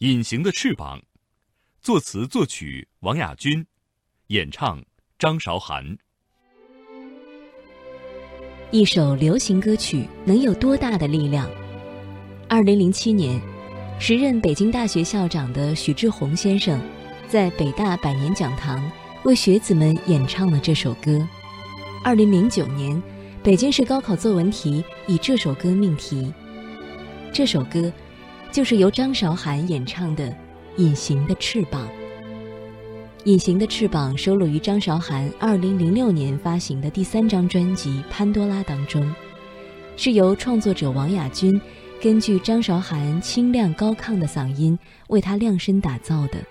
隐形的翅膀，作词作曲王亚军，演唱张韶涵。一首流行歌曲能有多大的力量？二零零七年，时任北京大学校长的许志宏先生，在北大百年讲堂为学子们演唱了这首歌。二零零九年，北京市高考作文题以这首歌命题。这首歌。就是由张韶涵演唱的《隐形的翅膀》。《隐形的翅膀》收录于张韶涵2006年发行的第三张专辑《潘多拉》当中，是由创作者王雅君根据张韶涵清亮高亢的嗓音为她量身打造的。《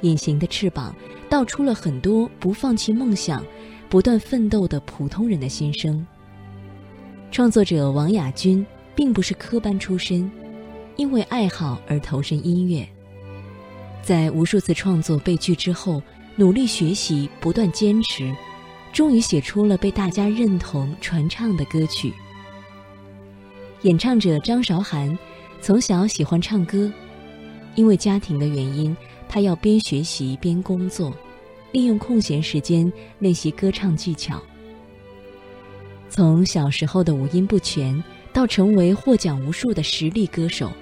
隐形的翅膀》道出了很多不放弃梦想、不断奋斗的普通人的心声。创作者王雅君并不是科班出身。因为爱好而投身音乐，在无数次创作被拒之后，努力学习，不断坚持，终于写出了被大家认同、传唱的歌曲。演唱者张韶涵从小喜欢唱歌，因为家庭的原因，她要边学习边工作，利用空闲时间练习歌唱技巧。从小时候的五音不全，到成为获奖无数的实力歌手。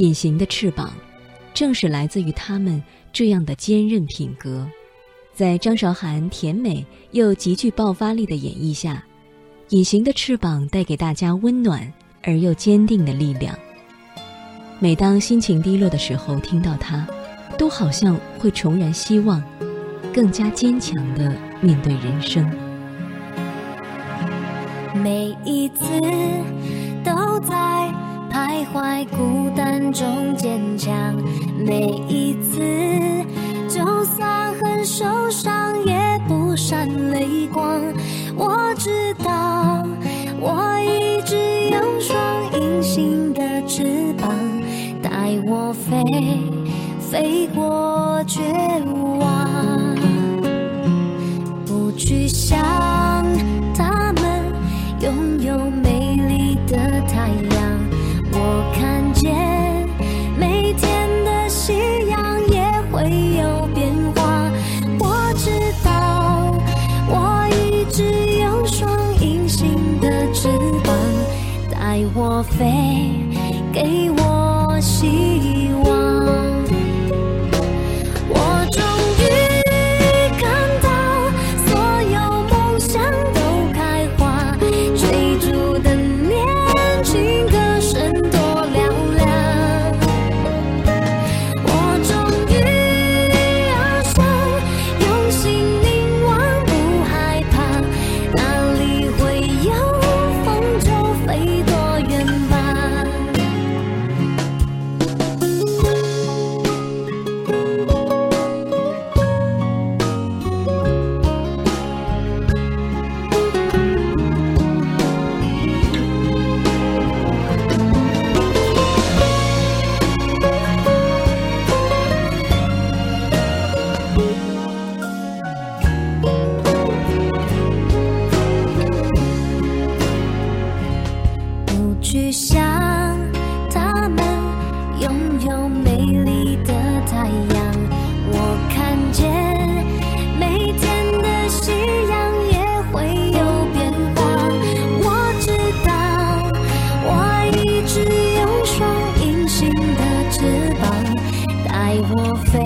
隐形的翅膀，正是来自于他们这样的坚韧品格。在张韶涵甜美又极具爆发力的演绎下，隐形的翅膀带给大家温暖而又坚定的力量。每当心情低落的时候，听到它，都好像会重燃希望，更加坚强地面对人生。每一次都在。徘徊孤单中坚强，每一次，就算很受伤也不闪泪光。我知道，我一直有双隐形的翅膀，带我飞，飞过绝望，不去想他们拥有美丽的太阳。我看见每天的夕阳也会有变化。我知道我一直有双隐形的翅膀，带我飞，给我希想他们拥有美丽的太阳，我看见每天的夕阳也会有变化。我知道我一直有双隐形的翅膀，带我飞。